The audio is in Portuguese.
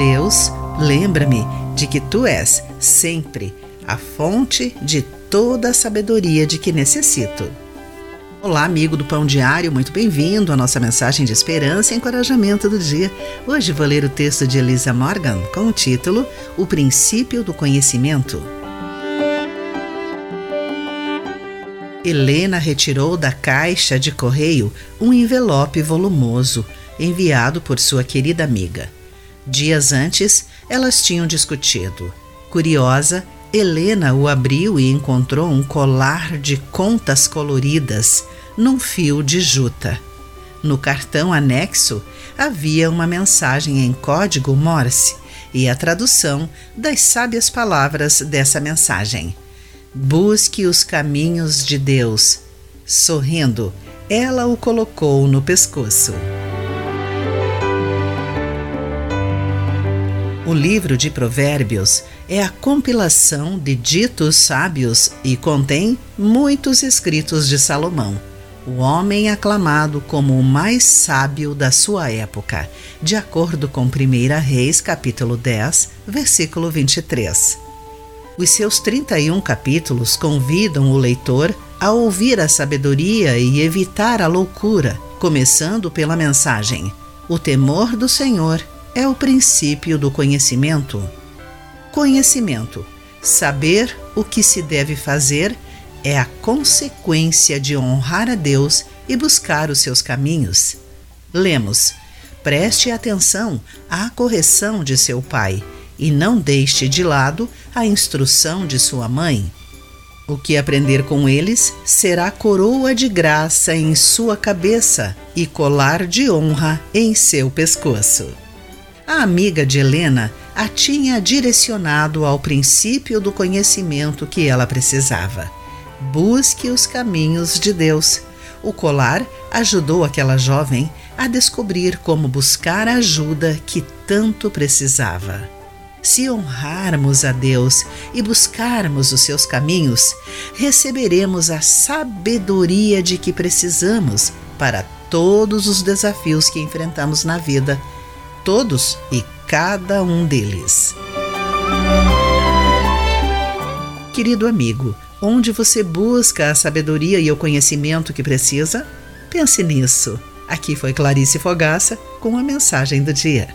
Deus, lembra-me de que tu és sempre a fonte de toda a sabedoria de que necessito. Olá, amigo do Pão Diário, muito bem-vindo à nossa mensagem de esperança e encorajamento do dia. Hoje vou ler o texto de Elisa Morgan com o título O Princípio do Conhecimento. Helena retirou da caixa de correio um envelope volumoso enviado por sua querida amiga. Dias antes, elas tinham discutido. Curiosa, Helena o abriu e encontrou um colar de contas coloridas num fio de juta. No cartão anexo havia uma mensagem em código Morse e a tradução das sábias palavras dessa mensagem. Busque os caminhos de Deus. Sorrindo, ela o colocou no pescoço. O livro de Provérbios é a compilação de ditos sábios e contém muitos escritos de Salomão, o homem aclamado como o mais sábio da sua época, de acordo com 1 Reis, capítulo 10, versículo 23. Os seus 31 capítulos convidam o leitor a ouvir a sabedoria e evitar a loucura, começando pela mensagem: O temor do Senhor é o princípio do conhecimento. Conhecimento, saber o que se deve fazer, é a consequência de honrar a Deus e buscar os seus caminhos. Lemos: preste atenção à correção de seu pai e não deixe de lado a instrução de sua mãe. O que aprender com eles será coroa de graça em sua cabeça e colar de honra em seu pescoço. A amiga de Helena a tinha direcionado ao princípio do conhecimento que ela precisava. Busque os caminhos de Deus. O colar ajudou aquela jovem a descobrir como buscar a ajuda que tanto precisava. Se honrarmos a Deus e buscarmos os seus caminhos, receberemos a sabedoria de que precisamos para todos os desafios que enfrentamos na vida todos e cada um deles. Querido amigo, onde você busca a sabedoria e o conhecimento que precisa? Pense nisso. Aqui foi Clarice Fogaça com a mensagem do dia.